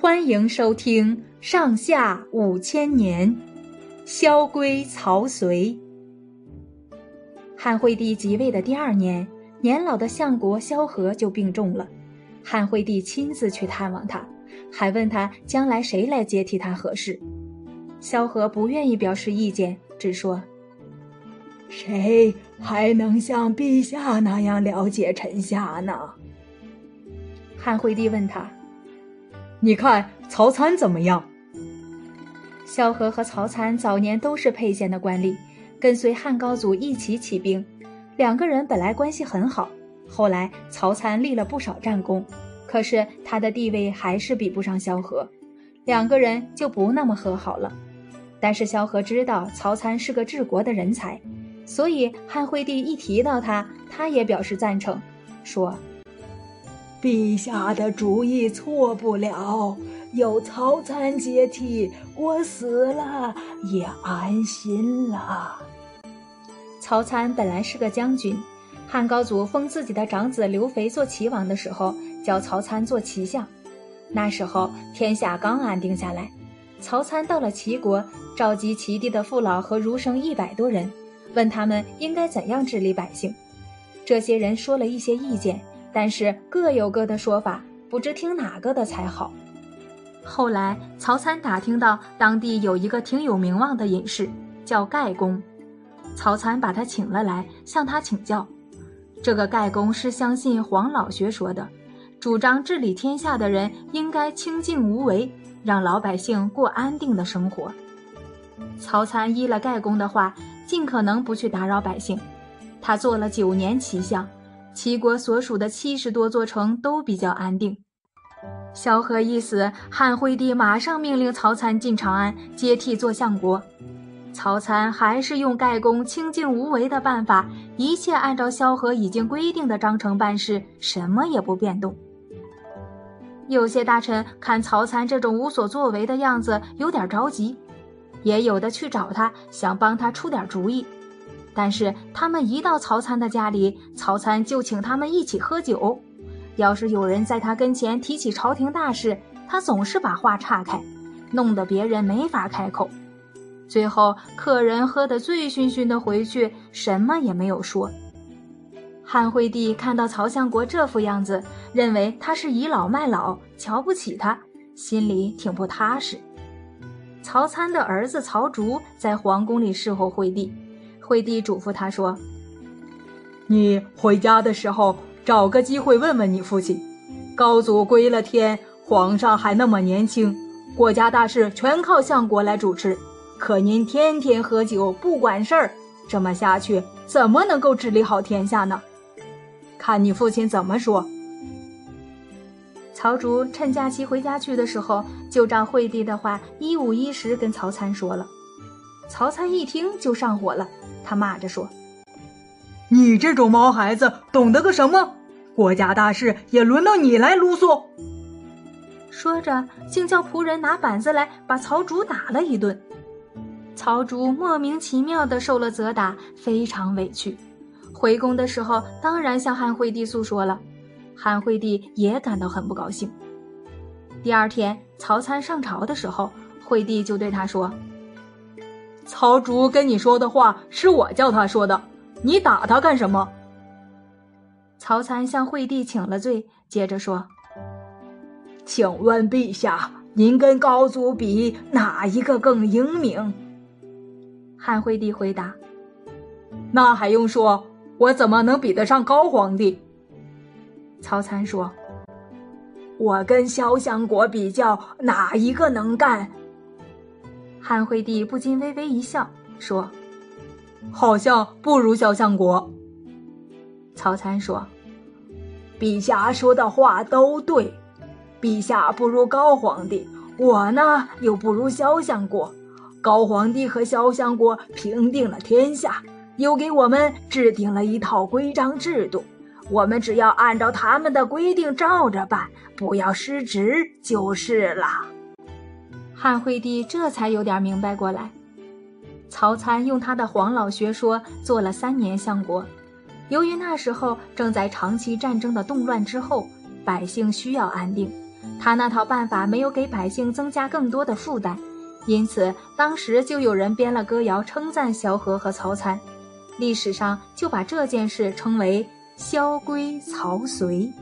欢迎收听《上下五千年》，萧规曹随。汉惠帝即位的第二年，年老的相国萧何就病重了。汉惠帝亲自去探望他，还问他将来谁来接替他合适。萧何不愿意表示意见，只说：“谁还能像陛下那样了解臣下呢？”汉惠帝问他。你看曹参怎么样？萧何和曹参早年都是沛县的官吏，跟随汉高祖一起起兵，两个人本来关系很好。后来曹参立了不少战功，可是他的地位还是比不上萧何，两个人就不那么和好了。但是萧何知道曹参是个治国的人才，所以汉惠帝一提到他，他也表示赞成，说。陛下的主意错不了，有曹参接替，我死了也安心了。曹参本来是个将军，汉高祖封自己的长子刘肥做齐王的时候，叫曹参做齐相。那时候天下刚安定下来，曹参到了齐国，召集齐地的父老和儒生一百多人，问他们应该怎样治理百姓。这些人说了一些意见。但是各有各的说法，不知听哪个的才好。后来曹参打听到当地有一个挺有名望的隐士，叫盖公，曹参把他请了来，向他请教。这个盖公是相信黄老学说的，主张治理天下的人应该清静无为，让老百姓过安定的生活。曹参依了盖公的话，尽可能不去打扰百姓。他做了九年齐相。齐国所属的七十多座城都比较安定。萧何一死，汉惠帝马上命令曹参进长安接替做相国。曹参还是用盖公清静无为的办法，一切按照萧何已经规定的章程办事，什么也不变动。有些大臣看曹参这种无所作为的样子，有点着急，也有的去找他，想帮他出点主意。但是他们一到曹参的家里，曹参就请他们一起喝酒。要是有人在他跟前提起朝廷大事，他总是把话岔开，弄得别人没法开口。最后客人喝得醉醺醺的回去，什么也没有说。汉惠帝看到曹相国这副样子，认为他是倚老卖老，瞧不起他，心里挺不踏实。曹参的儿子曹竹在皇宫里侍候惠帝。惠帝嘱咐他说：“你回家的时候，找个机会问问你父亲。高祖归了天，皇上还那么年轻，国家大事全靠相国来主持。可您天天喝酒，不管事儿，这么下去怎么能够治理好天下呢？看你父亲怎么说。”曹竹趁假期回家去的时候，就照惠帝的话一五一十跟曹参说了。曹参一听就上火了。他骂着说：“你这种毛孩子懂得个什么？国家大事也轮到你来啰嗦。”说着，竟叫仆人拿板子来把曹竹打了一顿。曹竹莫名其妙的受了责打，非常委屈。回宫的时候，当然向汉惠帝诉说了。汉惠帝也感到很不高兴。第二天，曹参上朝的时候，惠帝就对他说。曹竹跟你说的话是我叫他说的，你打他干什么？曹参向惠帝请了罪，接着说：“请问陛下，您跟高祖比，哪一个更英明？”汉惠帝回答：“那还用说？我怎么能比得上高皇帝？”曹参说：“我跟萧相国比较，哪一个能干？”汉惠帝不禁微微一笑，说：“好像不如萧相国。”曹参说：“陛下说的话都对，陛下不如高皇帝，我呢又不如萧相国。高皇帝和萧相国平定了天下，又给我们制定了一套规章制度，我们只要按照他们的规定照着办，不要失职就是了。”汉惠帝这才有点明白过来，曹参用他的黄老学说做了三年相国。由于那时候正在长期战争的动乱之后，百姓需要安定，他那套办法没有给百姓增加更多的负担，因此当时就有人编了歌谣称赞萧何和曹参，历史上就把这件事称为“萧规曹随”。